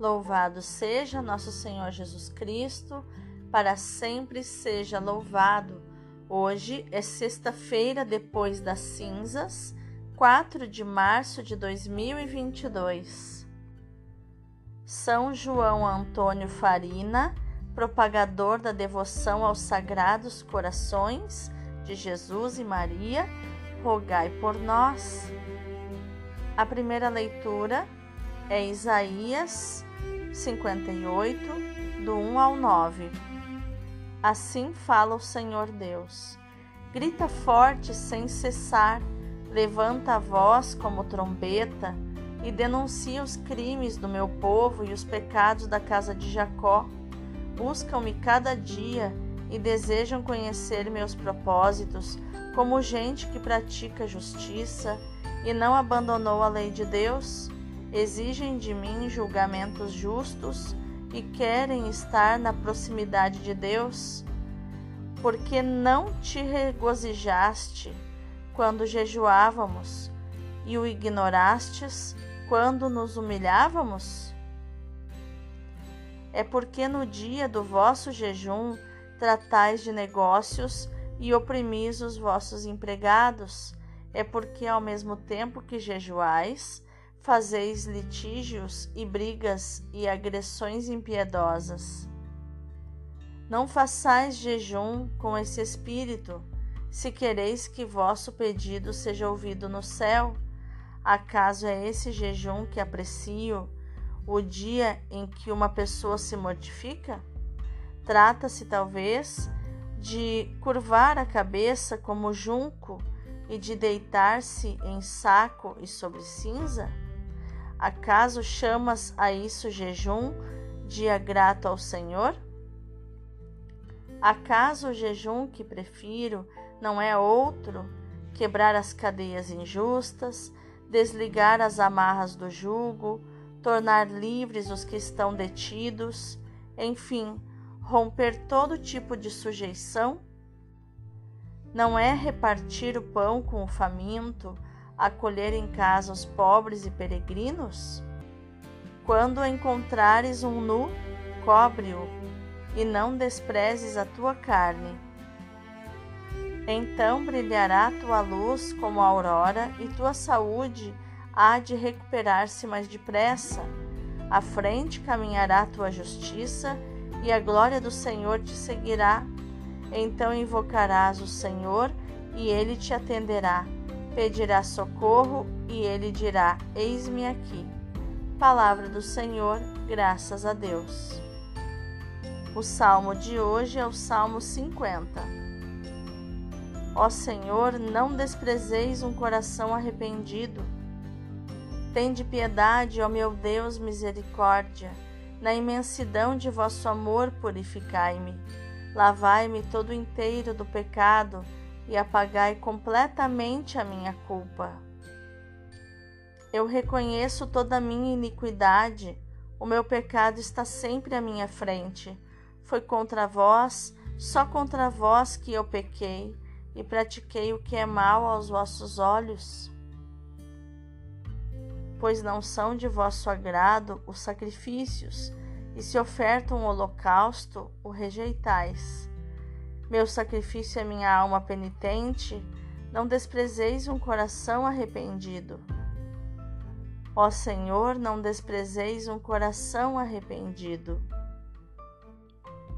Louvado seja nosso Senhor Jesus Cristo, para sempre seja louvado. Hoje é sexta-feira depois das cinzas, 4 de março de 2022. São João Antônio Farina, propagador da devoção aos sagrados corações de Jesus e Maria, rogai por nós. A primeira leitura é Isaías 58, do 1 ao 9. Assim fala o Senhor Deus. Grita forte sem cessar, levanta a voz como trombeta e denuncia os crimes do meu povo e os pecados da casa de Jacó. Buscam-me cada dia e desejam conhecer meus propósitos, como gente que pratica justiça e não abandonou a lei de Deus, exigem de mim julgamentos justos e querem estar na proximidade de Deus, porque não te regozijaste quando jejuávamos e o ignorastes quando nos humilhávamos? É porque no dia do vosso jejum tratais de negócios e oprimis os vossos empregados é porque ao mesmo tempo que jejuais, fazeis litígios e brigas e agressões impiedosas. Não façais jejum com esse espírito, se quereis que vosso pedido seja ouvido no céu. Acaso é esse jejum que aprecio, o dia em que uma pessoa se mortifica? Trata-se, talvez, de curvar a cabeça como junco e de deitar-se em saco e sobre cinza? Acaso chamas a isso jejum, dia grato ao Senhor? Acaso o jejum que prefiro não é outro quebrar as cadeias injustas, desligar as amarras do jugo, tornar livres os que estão detidos, enfim, romper todo tipo de sujeição? Não é repartir o pão com o faminto, acolher em casa os pobres e peregrinos? Quando encontrares um nu, cobre-o, e não desprezes a tua carne. Então brilhará tua luz como a aurora, e tua saúde há de recuperar-se mais depressa. À frente caminhará tua justiça, e a glória do Senhor te seguirá então invocarás o Senhor e ele te atenderá. Pedirás socorro e ele dirá: Eis-me aqui. Palavra do Senhor, graças a Deus. O salmo de hoje é o Salmo 50. Ó Senhor, não desprezeis um coração arrependido. Tende piedade, ó meu Deus, misericórdia. Na imensidão de vosso amor, purificai-me. Lavai-me todo inteiro do pecado e apagai completamente a minha culpa. Eu reconheço toda a minha iniquidade, o meu pecado está sempre à minha frente. Foi contra vós, só contra vós que eu pequei e pratiquei o que é mal aos vossos olhos. Pois não são de vosso agrado os sacrifícios, e se oferta um holocausto, o rejeitais. Meu sacrifício é minha alma penitente, não desprezeis um coração arrependido. Ó Senhor, não desprezeis um coração arrependido.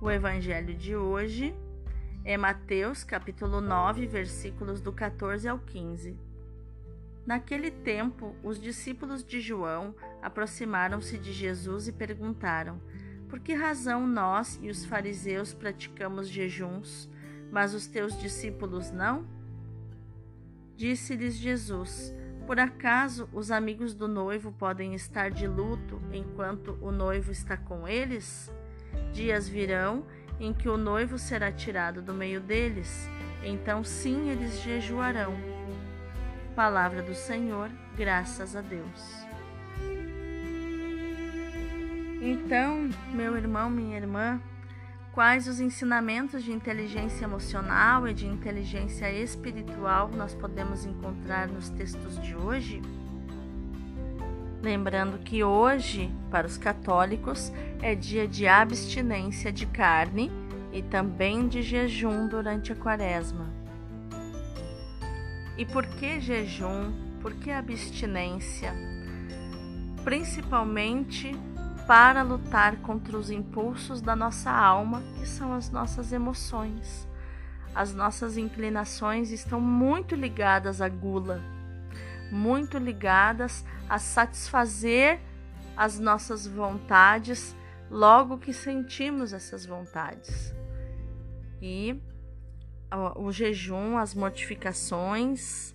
O evangelho de hoje é Mateus, capítulo 9, versículos do 14 ao 15. Naquele tempo, os discípulos de João aproximaram-se de Jesus e perguntaram: Por que razão nós e os fariseus praticamos jejuns, mas os teus discípulos não? Disse-lhes Jesus: Por acaso os amigos do noivo podem estar de luto enquanto o noivo está com eles? Dias virão em que o noivo será tirado do meio deles, então sim eles jejuarão. Palavra do Senhor, graças a Deus. Então, meu irmão, minha irmã, quais os ensinamentos de inteligência emocional e de inteligência espiritual nós podemos encontrar nos textos de hoje? Lembrando que hoje, para os católicos, é dia de abstinência de carne e também de jejum durante a quaresma. E por que jejum? Por que abstinência? Principalmente para lutar contra os impulsos da nossa alma, que são as nossas emoções. As nossas inclinações estão muito ligadas à gula, muito ligadas a satisfazer as nossas vontades logo que sentimos essas vontades. E o jejum, as mortificações,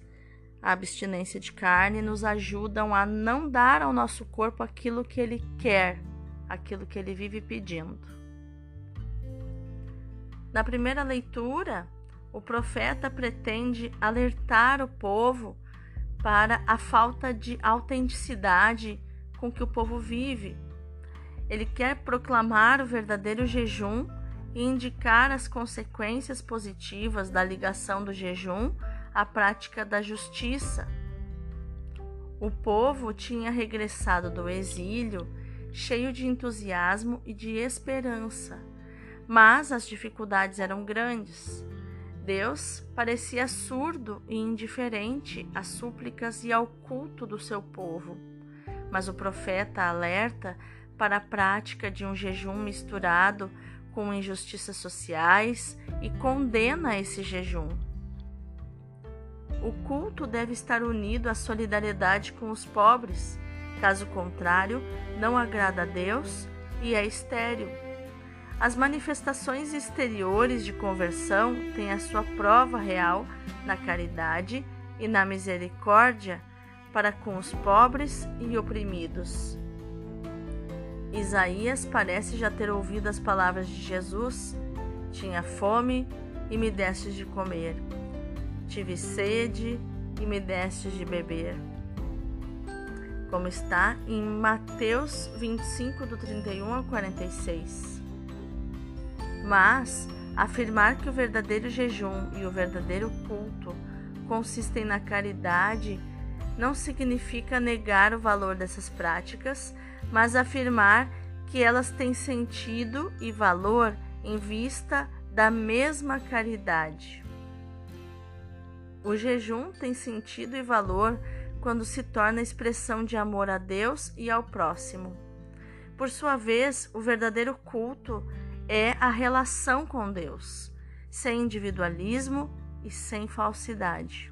a abstinência de carne nos ajudam a não dar ao nosso corpo aquilo que ele quer, aquilo que ele vive pedindo. Na primeira leitura, o profeta pretende alertar o povo para a falta de autenticidade com que o povo vive. Ele quer proclamar o verdadeiro jejum e indicar as consequências positivas da ligação do jejum à prática da justiça. O povo tinha regressado do exílio cheio de entusiasmo e de esperança, mas as dificuldades eram grandes. Deus parecia surdo e indiferente às súplicas e ao culto do seu povo. Mas o profeta alerta para a prática de um jejum misturado com injustiças sociais e condena esse jejum. O culto deve estar unido à solidariedade com os pobres, caso contrário, não agrada a Deus e é estéril. As manifestações exteriores de conversão têm a sua prova real na caridade e na misericórdia para com os pobres e oprimidos. Isaías parece já ter ouvido as palavras de Jesus: Tinha fome e me destes de comer, tive sede e me destes de beber. Como está em Mateus 25, do 31 ao 46. Mas afirmar que o verdadeiro jejum e o verdadeiro culto consistem na caridade não significa negar o valor dessas práticas mas afirmar que elas têm sentido e valor em vista da mesma caridade. O jejum tem sentido e valor quando se torna expressão de amor a Deus e ao próximo. Por sua vez, o verdadeiro culto é a relação com Deus, sem individualismo e sem falsidade.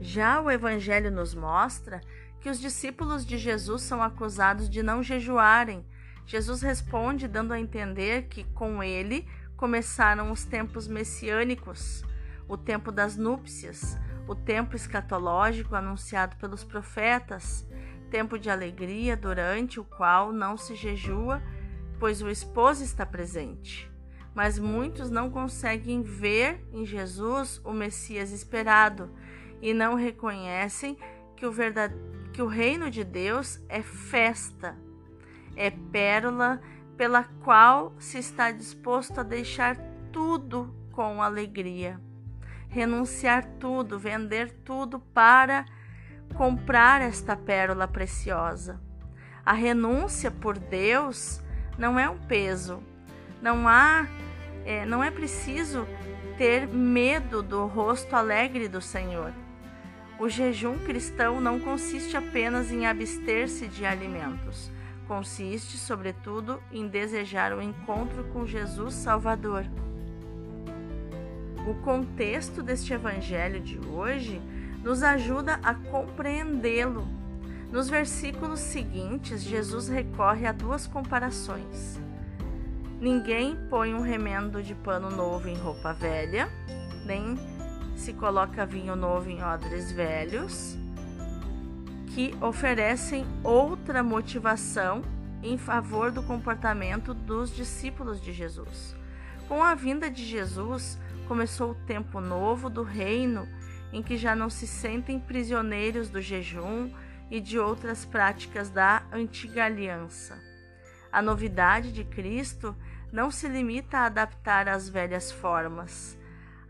Já o Evangelho nos mostra que os discípulos de Jesus são acusados de não jejuarem. Jesus responde, dando a entender que com ele começaram os tempos messiânicos, o tempo das núpcias, o tempo escatológico anunciado pelos profetas, tempo de alegria durante o qual não se jejua, pois o esposo está presente. Mas muitos não conseguem ver em Jesus o Messias esperado e não reconhecem que o verdadeiro que o reino de Deus é festa, é pérola pela qual se está disposto a deixar tudo com alegria, renunciar tudo, vender tudo para comprar esta pérola preciosa. A renúncia por Deus não é um peso, não há, é, não é preciso ter medo do rosto alegre do Senhor. O jejum cristão não consiste apenas em abster-se de alimentos, consiste, sobretudo, em desejar o encontro com Jesus Salvador. O contexto deste evangelho de hoje nos ajuda a compreendê-lo. Nos versículos seguintes, Jesus recorre a duas comparações. Ninguém põe um remendo de pano novo em roupa velha, nem se coloca vinho novo em odres velhos, que oferecem outra motivação em favor do comportamento dos discípulos de Jesus. Com a vinda de Jesus, começou o tempo novo do reino, em que já não se sentem prisioneiros do jejum e de outras práticas da antiga aliança. A novidade de Cristo não se limita a adaptar as velhas formas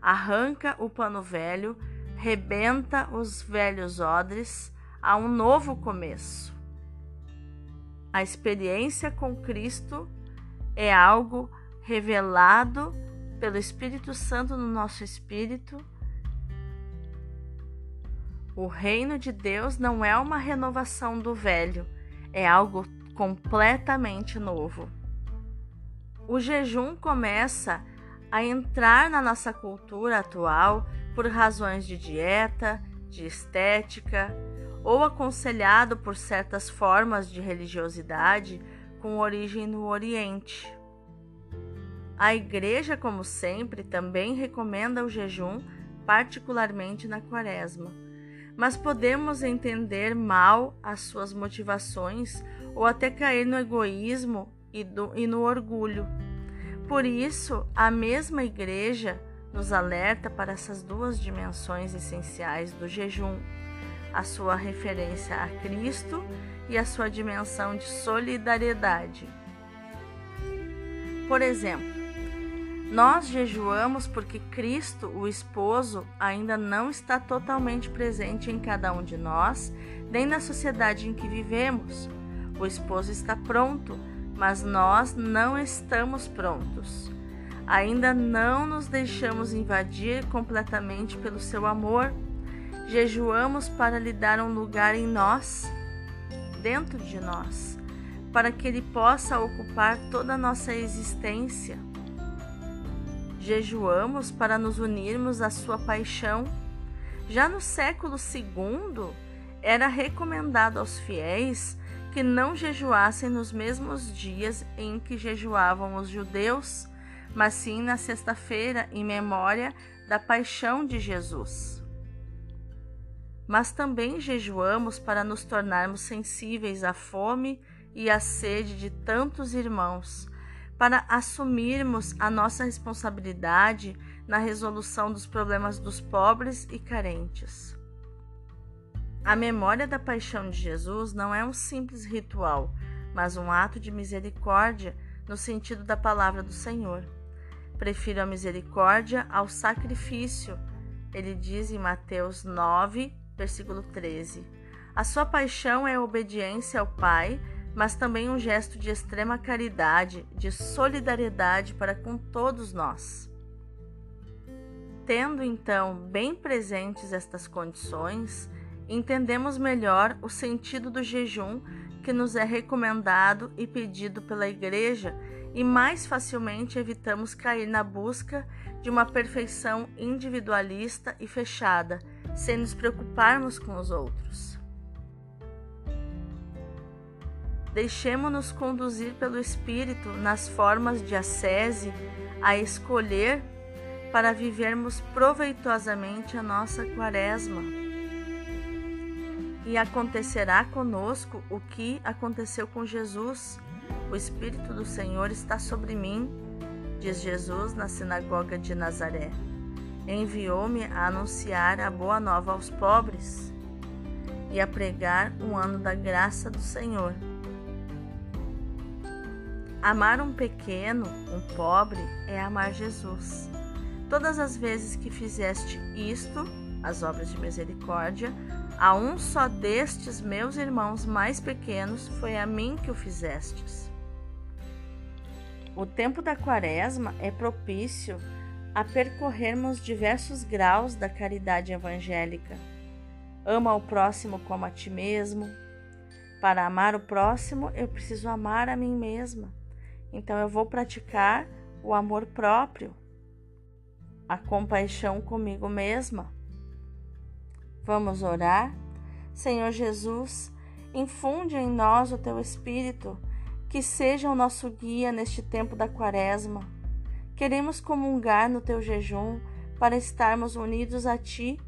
arranca o pano velho, rebenta os velhos odres, a um novo começo. A experiência com Cristo é algo revelado pelo Espírito Santo no nosso espírito. O reino de Deus não é uma renovação do velho, é algo completamente novo. O jejum começa a entrar na nossa cultura atual por razões de dieta, de estética, ou aconselhado por certas formas de religiosidade com origem no Oriente. A Igreja, como sempre, também recomenda o jejum, particularmente na Quaresma. Mas podemos entender mal as suas motivações ou até cair no egoísmo e, do, e no orgulho. Por isso, a mesma Igreja nos alerta para essas duas dimensões essenciais do jejum: a sua referência a Cristo e a sua dimensão de solidariedade. Por exemplo, nós jejuamos porque Cristo, o esposo, ainda não está totalmente presente em cada um de nós, nem na sociedade em que vivemos. O esposo está pronto, mas nós não estamos prontos. Ainda não nos deixamos invadir completamente pelo seu amor. Jejuamos para lhe dar um lugar em nós, dentro de nós, para que ele possa ocupar toda a nossa existência jejuamos para nos unirmos à sua paixão. Já no século II, era recomendado aos fiéis que não jejuassem nos mesmos dias em que jejuavam os judeus, mas sim na sexta-feira, em memória da paixão de Jesus. Mas também jejuamos para nos tornarmos sensíveis à fome e à sede de tantos irmãos para assumirmos a nossa responsabilidade na resolução dos problemas dos pobres e carentes. A memória da paixão de Jesus não é um simples ritual, mas um ato de misericórdia no sentido da palavra do Senhor. Prefiro a misericórdia ao sacrifício, ele diz em Mateus 9, versículo 13. A sua paixão é obediência ao Pai mas também um gesto de extrema caridade, de solidariedade para com todos nós. Tendo então bem presentes estas condições, entendemos melhor o sentido do jejum que nos é recomendado e pedido pela Igreja e mais facilmente evitamos cair na busca de uma perfeição individualista e fechada, sem nos preocuparmos com os outros. Deixemo-nos conduzir pelo Espírito nas formas de ascese a escolher para vivermos proveitosamente a nossa quaresma. E acontecerá conosco o que aconteceu com Jesus. O Espírito do Senhor está sobre mim, diz Jesus na sinagoga de Nazaré. Enviou-me a anunciar a boa nova aos pobres e a pregar um ano da graça do Senhor. Amar um pequeno, um pobre, é amar Jesus. Todas as vezes que fizeste isto, as obras de misericórdia, a um só destes meus irmãos mais pequenos, foi a mim que o fizestes. O tempo da quaresma é propício a percorrermos diversos graus da caridade evangélica. Ama o próximo como a ti mesmo. Para amar o próximo, eu preciso amar a mim mesma. Então eu vou praticar o amor próprio, a compaixão comigo mesma. Vamos orar? Senhor Jesus, infunde em nós o teu espírito, que seja o nosso guia neste tempo da quaresma. Queremos comungar no teu jejum para estarmos unidos a ti,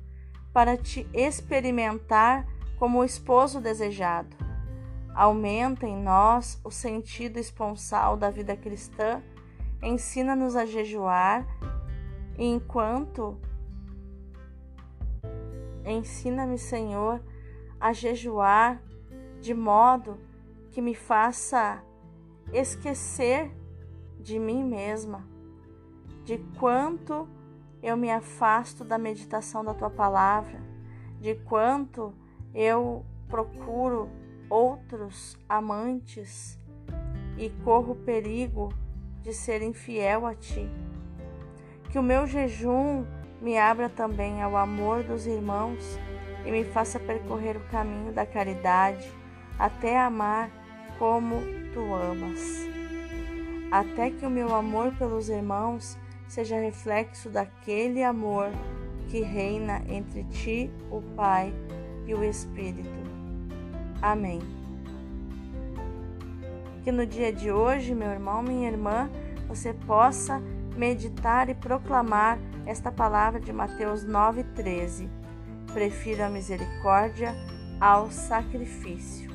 para te experimentar como o esposo desejado. Aumenta em nós o sentido esponsal da vida cristã, ensina-nos a jejuar, e enquanto ensina-me, Senhor, a jejuar de modo que me faça esquecer de mim mesma, de quanto eu me afasto da meditação da tua palavra, de quanto eu procuro outros amantes e corro perigo de ser infiel a ti. Que o meu jejum me abra também ao amor dos irmãos e me faça percorrer o caminho da caridade até amar como tu amas. Até que o meu amor pelos irmãos seja reflexo daquele amor que reina entre ti, o Pai e o Espírito. Amém. Que no dia de hoje, meu irmão, minha irmã, você possa meditar e proclamar esta palavra de Mateus 9,13. Prefiro a misericórdia ao sacrifício.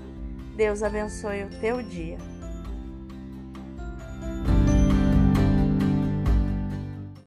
Deus abençoe o teu dia.